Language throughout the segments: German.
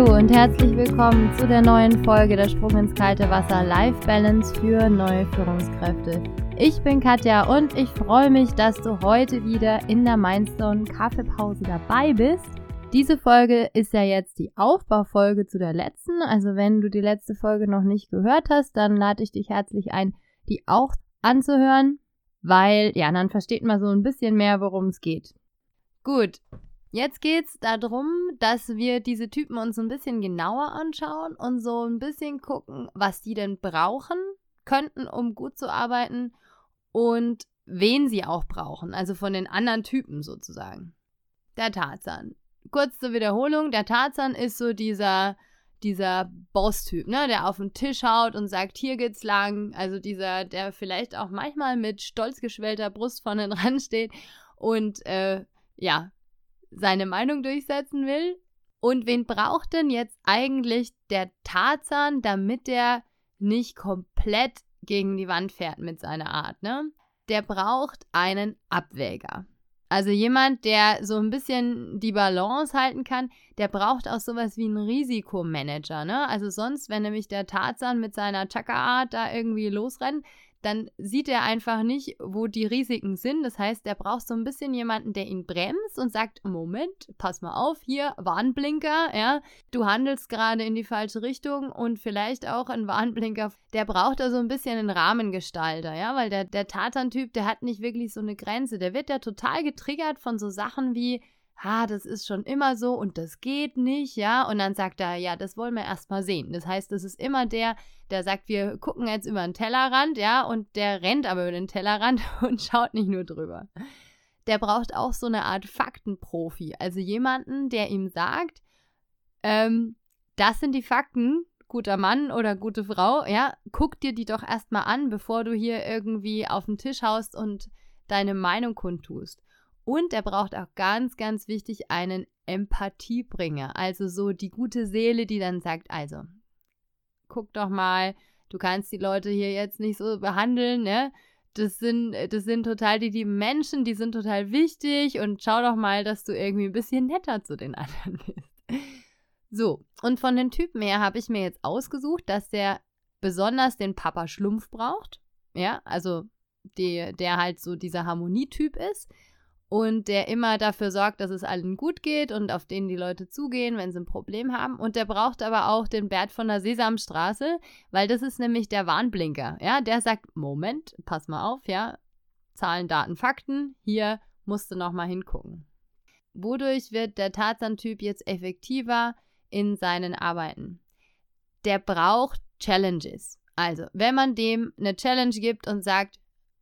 Hallo und herzlich willkommen zu der neuen Folge der Sprung ins kalte Wasser Life Balance für neue Führungskräfte. Ich bin Katja und ich freue mich, dass du heute wieder in der Mindstone Kaffeepause dabei bist. Diese Folge ist ja jetzt die Aufbaufolge zu der letzten. Also wenn du die letzte Folge noch nicht gehört hast, dann lade ich dich herzlich ein, die auch anzuhören, weil ja, dann versteht man so ein bisschen mehr, worum es geht. Gut, Jetzt geht es darum, dass wir diese Typen uns ein bisschen genauer anschauen und so ein bisschen gucken, was die denn brauchen könnten, um gut zu arbeiten und wen sie auch brauchen, also von den anderen Typen sozusagen. Der Tarzan. Kurz zur Wiederholung, der Tarzan ist so dieser dieser Boss-Typ, ne, der auf den Tisch haut und sagt, hier geht's lang. Also dieser, der vielleicht auch manchmal mit stolz geschwellter Brust vorne dran steht und äh, ja, seine Meinung durchsetzen will. Und wen braucht denn jetzt eigentlich der Tarzan, damit er nicht komplett gegen die Wand fährt mit seiner Art, ne? Der braucht einen Abwäger. Also jemand, der so ein bisschen die Balance halten kann, der braucht auch sowas wie einen Risikomanager, ne? Also sonst, wenn nämlich der Tarzan mit seiner Chaka-Art da irgendwie losrennt, dann sieht er einfach nicht, wo die Risiken sind. Das heißt, er braucht so ein bisschen jemanden, der ihn bremst und sagt, Moment, pass mal auf, hier, Warnblinker, ja, du handelst gerade in die falsche Richtung und vielleicht auch ein Warnblinker, der braucht da so ein bisschen einen Rahmengestalter, ja, weil der, der Tatan-Typ, der hat nicht wirklich so eine Grenze. Der wird ja total getriggert von so Sachen wie, ha, das ist schon immer so und das geht nicht, ja. Und dann sagt er, ja, das wollen wir erstmal sehen. Das heißt, das ist immer der, der sagt, wir gucken jetzt über den Tellerrand, ja, und der rennt aber über den Tellerrand und schaut nicht nur drüber. Der braucht auch so eine Art Faktenprofi, also jemanden, der ihm sagt, ähm, das sind die Fakten, guter Mann oder gute Frau, ja, guck dir die doch erstmal an, bevor du hier irgendwie auf den Tisch haust und deine Meinung kundtust. Und er braucht auch ganz, ganz wichtig einen Empathiebringer. Also so die gute Seele, die dann sagt, also, guck doch mal, du kannst die Leute hier jetzt nicht so behandeln, ne? Das sind, das sind total die lieben Menschen, die sind total wichtig und schau doch mal, dass du irgendwie ein bisschen netter zu den anderen bist. So, und von den Typen her habe ich mir jetzt ausgesucht, dass der besonders den Papa Schlumpf braucht. Ja, also die, der halt so dieser Harmonietyp ist und der immer dafür sorgt, dass es allen gut geht und auf den die Leute zugehen, wenn sie ein Problem haben. Und der braucht aber auch den Bert von der Sesamstraße, weil das ist nämlich der Warnblinker. Ja, der sagt: Moment, pass mal auf, ja, Zahlen, Daten, Fakten, hier musst du nochmal hingucken. Wodurch wird der Tarzan-Typ jetzt effektiver in seinen Arbeiten? Der braucht Challenges. Also, wenn man dem eine Challenge gibt und sagt,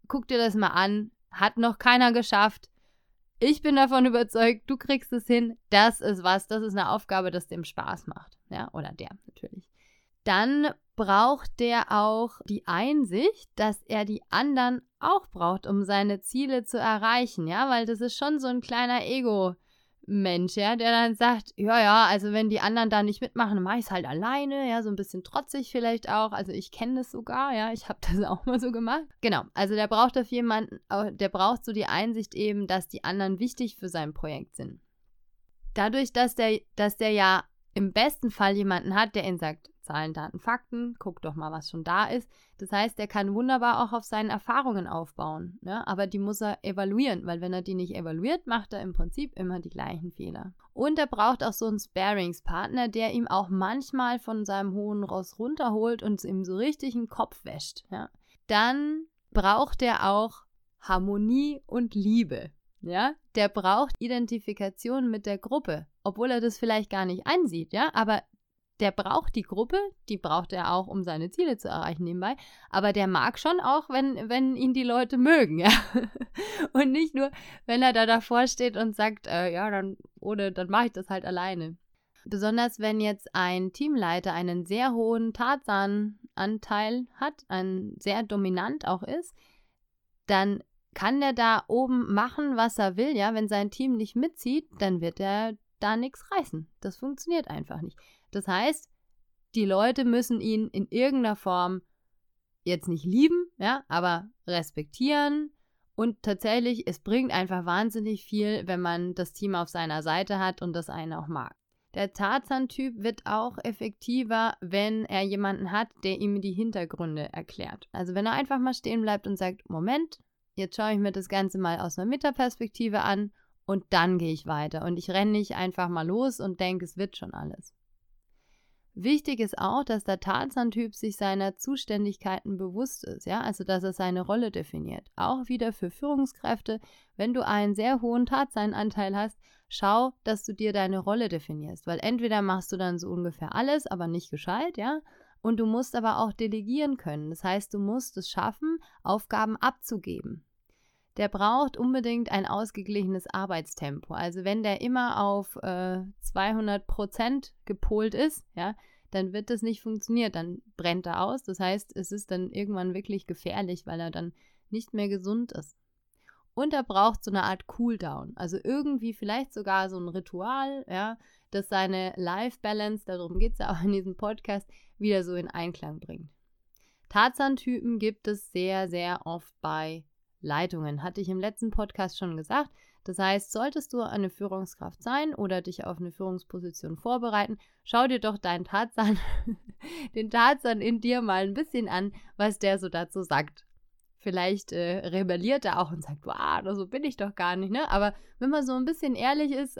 guck dir das mal an, hat noch keiner geschafft, ich bin davon überzeugt, du kriegst es hin. Das ist was, das ist eine Aufgabe, das dem Spaß macht. Ja, oder der natürlich. Dann braucht der auch die Einsicht, dass er die anderen auch braucht, um seine Ziele zu erreichen. Ja, weil das ist schon so ein kleiner Ego- Mensch, ja, der dann sagt, ja, ja, also wenn die anderen da nicht mitmachen, dann mache ich es halt alleine, ja, so ein bisschen trotzig vielleicht auch. Also ich kenne das sogar, ja, ich habe das auch mal so gemacht. Genau, also der braucht auf jemanden, der braucht so die Einsicht eben, dass die anderen wichtig für sein Projekt sind. Dadurch, dass der, dass der ja im besten Fall jemanden hat, der ihn sagt, Zahlen, Daten, Fakten, guck doch mal, was schon da ist. Das heißt, er kann wunderbar auch auf seinen Erfahrungen aufbauen. Ne? Aber die muss er evaluieren, weil wenn er die nicht evaluiert, macht er im Prinzip immer die gleichen Fehler. Und er braucht auch so einen Sparingspartner, der ihm auch manchmal von seinem hohen Ross runterholt und ihm so richtig den Kopf wäscht. Ja? Dann braucht er auch Harmonie und Liebe. Ja, der braucht Identifikation mit der Gruppe, obwohl er das vielleicht gar nicht einsieht, ja, aber der braucht die Gruppe, die braucht er auch, um seine Ziele zu erreichen nebenbei. Aber der mag schon auch, wenn, wenn ihn die Leute mögen, ja. Und nicht nur, wenn er da davor steht und sagt, äh, ja, dann, oder dann mache ich das halt alleine. Besonders wenn jetzt ein Teamleiter einen sehr hohen Tarzan-Anteil hat, ein sehr dominant auch ist, dann kann der da oben machen, was er will, ja. Wenn sein Team nicht mitzieht, dann wird er da nichts reißen. Das funktioniert einfach nicht. Das heißt, die Leute müssen ihn in irgendeiner Form jetzt nicht lieben, ja, aber respektieren. Und tatsächlich, es bringt einfach wahnsinnig viel, wenn man das Team auf seiner Seite hat und das einen auch mag. Der Tarzan-Typ wird auch effektiver, wenn er jemanden hat, der ihm die Hintergründe erklärt. Also wenn er einfach mal stehen bleibt und sagt, Moment, jetzt schaue ich mir das Ganze mal aus einer Metaperspektive an und dann gehe ich weiter. Und ich renne nicht einfach mal los und denke, es wird schon alles. Wichtig ist auch, dass der Tarzan-Typ sich seiner Zuständigkeiten bewusst ist, ja, also dass er seine Rolle definiert. Auch wieder für Führungskräfte, wenn du einen sehr hohen Tarzan-Anteil hast, schau, dass du dir deine Rolle definierst, weil entweder machst du dann so ungefähr alles, aber nicht gescheit, ja, und du musst aber auch delegieren können. Das heißt, du musst es schaffen, Aufgaben abzugeben der braucht unbedingt ein ausgeglichenes Arbeitstempo. Also wenn der immer auf äh, 200 Prozent gepolt ist, ja, dann wird das nicht funktionieren. Dann brennt er aus. Das heißt, es ist dann irgendwann wirklich gefährlich, weil er dann nicht mehr gesund ist. Und er braucht so eine Art Cooldown. Also irgendwie vielleicht sogar so ein Ritual, ja, das seine Life-Balance, darum geht es ja auch in diesem Podcast, wieder so in Einklang bringt. Tarzan-Typen gibt es sehr, sehr oft bei Leitungen. Hatte ich im letzten Podcast schon gesagt. Das heißt, solltest du eine Führungskraft sein oder dich auf eine Führungsposition vorbereiten, schau dir doch deinen Tarzan, den Tarzan in dir mal ein bisschen an, was der so dazu sagt. Vielleicht äh, rebelliert er auch und sagt, wow, so bin ich doch gar nicht, ne? Aber wenn man so ein bisschen ehrlich ist,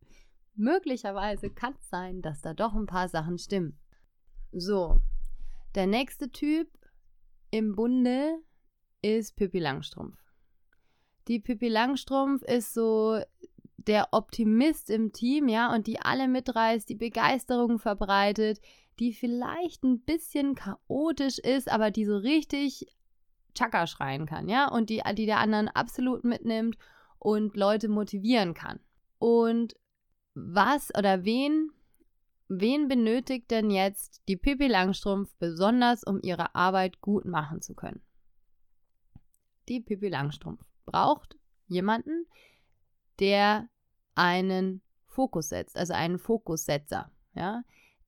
möglicherweise kann es sein, dass da doch ein paar Sachen stimmen. So, der nächste Typ im Bunde ist Pippi Langstrumpf. Die Pippi Langstrumpf ist so der Optimist im Team, ja, und die alle mitreißt, die Begeisterung verbreitet, die vielleicht ein bisschen chaotisch ist, aber die so richtig Chaka schreien kann, ja, und die, die der anderen absolut mitnimmt und Leute motivieren kann. Und was oder wen, wen benötigt denn jetzt die Pippi Langstrumpf besonders, um ihre Arbeit gut machen zu können? Die Pippi Langstrumpf braucht jemanden, der einen Fokus setzt, also einen Fokussetzer. Ja?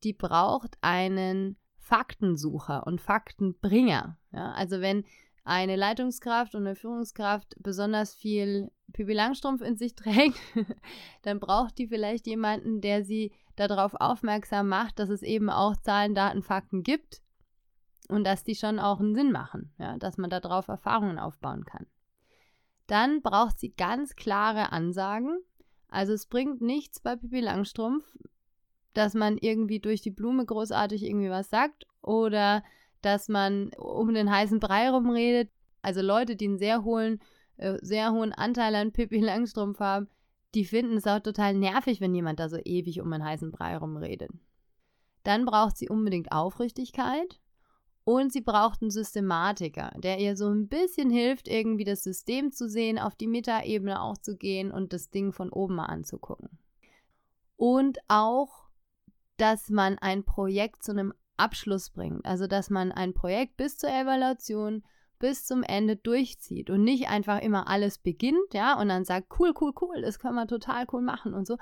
Die braucht einen Faktensucher und Faktenbringer. Ja? Also wenn eine Leitungskraft und eine Führungskraft besonders viel Pippi Langstrumpf in sich trägt, dann braucht die vielleicht jemanden, der sie darauf aufmerksam macht, dass es eben auch Zahlen, Daten, Fakten gibt und dass die schon auch einen Sinn machen, ja, dass man darauf Erfahrungen aufbauen kann. Dann braucht sie ganz klare Ansagen. Also es bringt nichts bei Pippi Langstrumpf, dass man irgendwie durch die Blume großartig irgendwie was sagt oder dass man um den heißen Brei rumredet. Also Leute, die einen sehr hohen, äh, sehr hohen Anteil an Pippi Langstrumpf haben, die finden es auch total nervig, wenn jemand da so ewig um einen heißen Brei rumredet. Dann braucht sie unbedingt Aufrichtigkeit. Und sie braucht einen Systematiker, der ihr so ein bisschen hilft, irgendwie das System zu sehen, auf die Metaebene auch zu gehen und das Ding von oben mal anzugucken. Und auch, dass man ein Projekt zu einem Abschluss bringt. Also, dass man ein Projekt bis zur Evaluation, bis zum Ende durchzieht und nicht einfach immer alles beginnt, ja, und dann sagt, cool, cool, cool, das können wir total cool machen und so,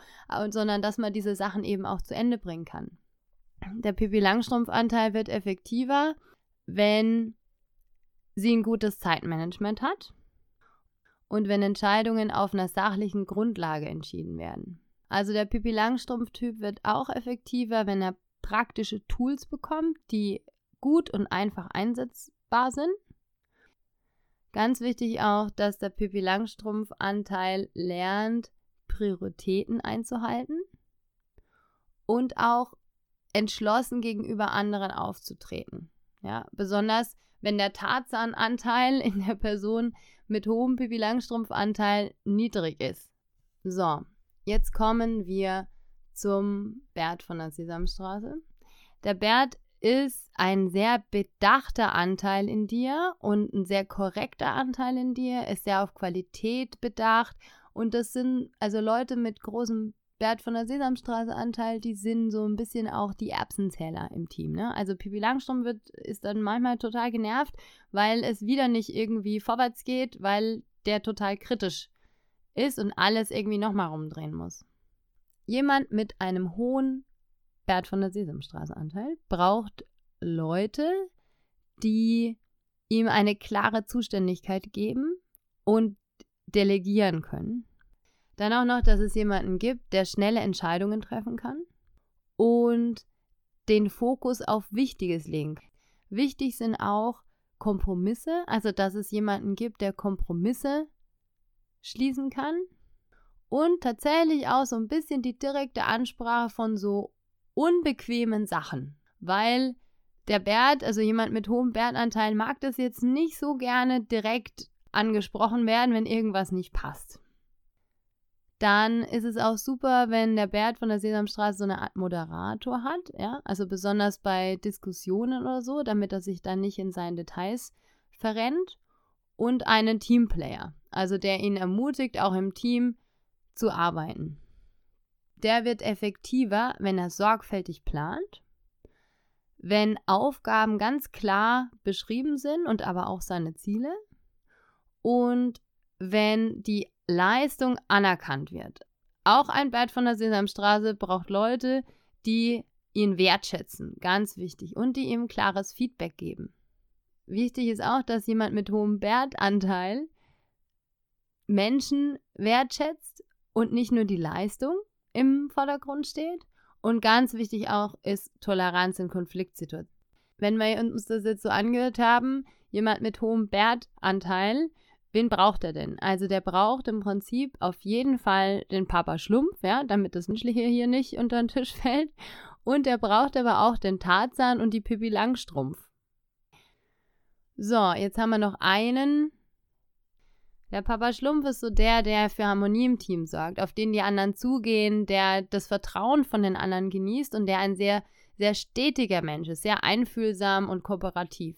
sondern dass man diese Sachen eben auch zu Ende bringen kann. Der Pipi Langstrumpf-Anteil wird effektiver, wenn sie ein gutes Zeitmanagement hat und wenn Entscheidungen auf einer sachlichen Grundlage entschieden werden. Also der Pipi Langstrumpf-Typ wird auch effektiver, wenn er praktische Tools bekommt, die gut und einfach einsetzbar sind. Ganz wichtig auch, dass der Pipi Langstrumpf-Anteil lernt, Prioritäten einzuhalten und auch entschlossen gegenüber anderen aufzutreten. Ja, besonders wenn der Tarzan-Anteil in der Person mit hohem Pipi Langstrumpf-Anteil niedrig ist. So, jetzt kommen wir zum Bert von der Sesamstraße. Der Bert ist ein sehr bedachter Anteil in dir und ein sehr korrekter Anteil in dir, ist sehr auf Qualität bedacht und das sind also Leute mit großem Bert von der Sesamstraße Anteil, die sind so ein bisschen auch die Erbsenzähler im Team. Ne? Also Pipi Langstrom wird, ist dann manchmal total genervt, weil es wieder nicht irgendwie vorwärts geht, weil der total kritisch ist und alles irgendwie nochmal rumdrehen muss. Jemand mit einem hohen Bert von der Sesamstraße Anteil braucht Leute, die ihm eine klare Zuständigkeit geben und delegieren können. Dann auch noch, dass es jemanden gibt, der schnelle Entscheidungen treffen kann. und den Fokus auf Wichtiges legen. Wichtig sind auch Kompromisse, also dass es jemanden gibt, der Kompromisse schließen kann und tatsächlich auch so ein bisschen die direkte Ansprache von so unbequemen Sachen, weil der Bert, also jemand mit hohem Bertanteil, mag das jetzt nicht so gerne direkt angesprochen werden, wenn irgendwas nicht passt. Dann ist es auch super, wenn der Bert von der Sesamstraße so eine Art Moderator hat, ja, also besonders bei Diskussionen oder so, damit er sich dann nicht in seinen Details verrennt. Und einen Teamplayer, also der ihn ermutigt, auch im Team zu arbeiten. Der wird effektiver, wenn er sorgfältig plant, wenn Aufgaben ganz klar beschrieben sind und aber auch seine Ziele und wenn die Leistung anerkannt wird. Auch ein Bad von der Sesamstraße braucht Leute, die ihn wertschätzen, ganz wichtig, und die ihm klares Feedback geben. Wichtig ist auch, dass jemand mit hohem Wertanteil Menschen wertschätzt und nicht nur die Leistung im Vordergrund steht. Und ganz wichtig auch ist Toleranz in Konfliktsituationen. Wenn wir uns das jetzt so angehört haben, jemand mit hohem Wertanteil, wen braucht er denn? Also der braucht im Prinzip auf jeden Fall den Papa Schlumpf, ja, damit das Menschliche hier nicht unter den Tisch fällt. Und er braucht aber auch den Tarzan und die Pippi Langstrumpf. So, jetzt haben wir noch einen der Papa Schlumpf ist so der, der für Harmonie im Team sorgt, auf den die anderen zugehen, der das Vertrauen von den anderen genießt und der ein sehr, sehr stetiger Mensch ist, sehr einfühlsam und kooperativ.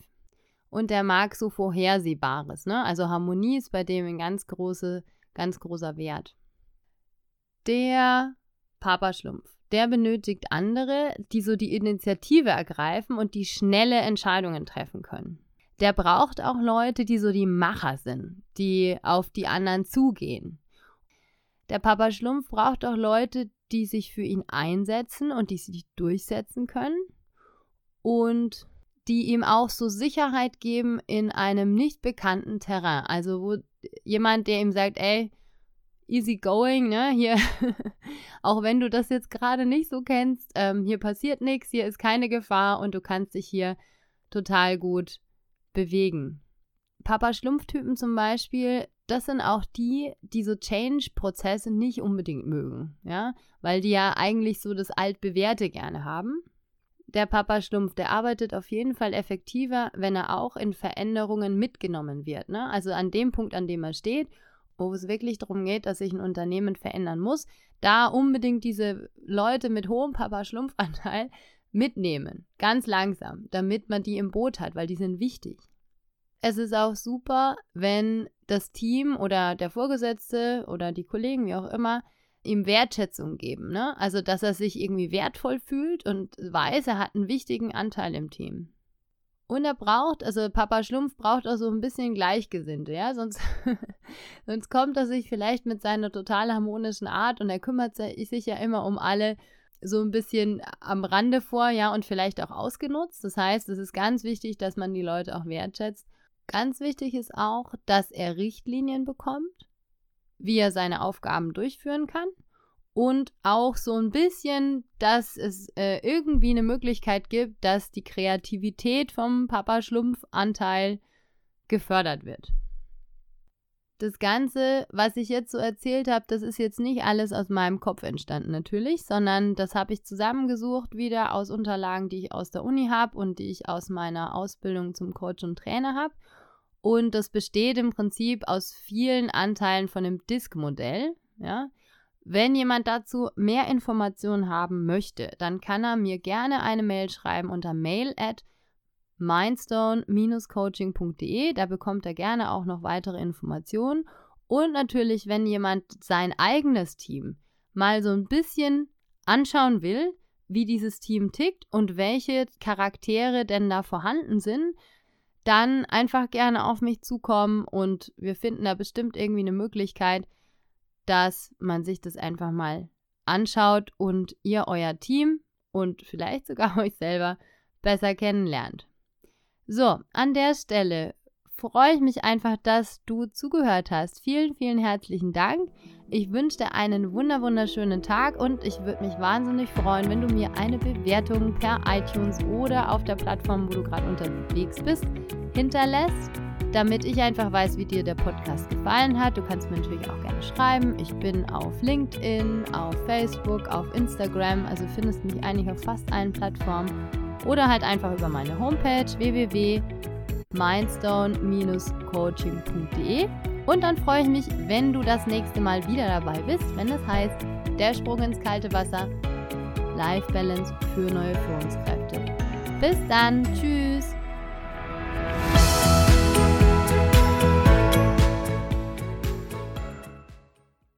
Und der mag so Vorhersehbares, ne? Also Harmonie ist bei dem ein ganz, große, ganz großer Wert. Der Papa Schlumpf, der benötigt andere, die so die Initiative ergreifen und die schnelle Entscheidungen treffen können der braucht auch Leute, die so die Macher sind, die auf die anderen zugehen. Der Papa Schlumpf braucht auch Leute, die sich für ihn einsetzen und die sich durchsetzen können und die ihm auch so Sicherheit geben in einem nicht bekannten Terrain. Also wo jemand, der ihm sagt, ey, easy going, ne? Hier, auch wenn du das jetzt gerade nicht so kennst, ähm, hier passiert nichts, hier ist keine Gefahr und du kannst dich hier total gut bewegen. Papa Schlumpftypen zum Beispiel, das sind auch die, die so Change-Prozesse nicht unbedingt mögen, ja, weil die ja eigentlich so das Altbewährte gerne haben. Der Papa Schlumpf, der arbeitet auf jeden Fall effektiver, wenn er auch in Veränderungen mitgenommen wird, ne? Also an dem Punkt, an dem er steht, wo es wirklich darum geht, dass sich ein Unternehmen verändern muss, da unbedingt diese Leute mit hohem Papa Schlumpfanteil mitnehmen, ganz langsam, damit man die im Boot hat, weil die sind wichtig. Es ist auch super, wenn das Team oder der Vorgesetzte oder die Kollegen, wie auch immer, ihm Wertschätzung geben. Ne? Also, dass er sich irgendwie wertvoll fühlt und weiß, er hat einen wichtigen Anteil im Team. Und er braucht, also Papa Schlumpf braucht auch so ein bisschen Gleichgesinnte, ja, sonst, sonst kommt er sich vielleicht mit seiner total harmonischen Art und er kümmert sich ja immer um alle so ein bisschen am Rande vor, ja, und vielleicht auch ausgenutzt. Das heißt, es ist ganz wichtig, dass man die Leute auch wertschätzt. Ganz wichtig ist auch, dass er Richtlinien bekommt, wie er seine Aufgaben durchführen kann und auch so ein bisschen, dass es äh, irgendwie eine Möglichkeit gibt, dass die Kreativität vom Papa Schlumpf Anteil gefördert wird das Ganze, was ich jetzt so erzählt habe, das ist jetzt nicht alles aus meinem Kopf entstanden natürlich, sondern das habe ich zusammengesucht wieder aus Unterlagen, die ich aus der Uni habe und die ich aus meiner Ausbildung zum Coach und Trainer habe. Und das besteht im Prinzip aus vielen Anteilen von dem Disk-Modell. Ja? Wenn jemand dazu mehr Informationen haben möchte, dann kann er mir gerne eine Mail schreiben unter mail at mindstone-coaching.de. Da bekommt er gerne auch noch weitere Informationen. Und natürlich, wenn jemand sein eigenes Team mal so ein bisschen anschauen will, wie dieses Team tickt und welche Charaktere denn da vorhanden sind, dann einfach gerne auf mich zukommen und wir finden da bestimmt irgendwie eine Möglichkeit, dass man sich das einfach mal anschaut und ihr euer Team und vielleicht sogar euch selber besser kennenlernt. So, an der Stelle freue ich mich einfach, dass du zugehört hast. Vielen, vielen herzlichen Dank. Ich wünsche dir einen wunder wunderschönen Tag und ich würde mich wahnsinnig freuen, wenn du mir eine Bewertung per iTunes oder auf der Plattform, wo du gerade unterwegs bist, hinterlässt, damit ich einfach weiß, wie dir der Podcast gefallen hat. Du kannst mir natürlich auch gerne schreiben. Ich bin auf LinkedIn, auf Facebook, auf Instagram, also findest mich eigentlich auf fast allen Plattformen oder halt einfach über meine Homepage www.mindstone-coaching.de. Und dann freue ich mich, wenn du das nächste Mal wieder dabei bist, wenn es heißt, der Sprung ins kalte Wasser, Life Balance für neue Führungskräfte. Bis dann, tschüss!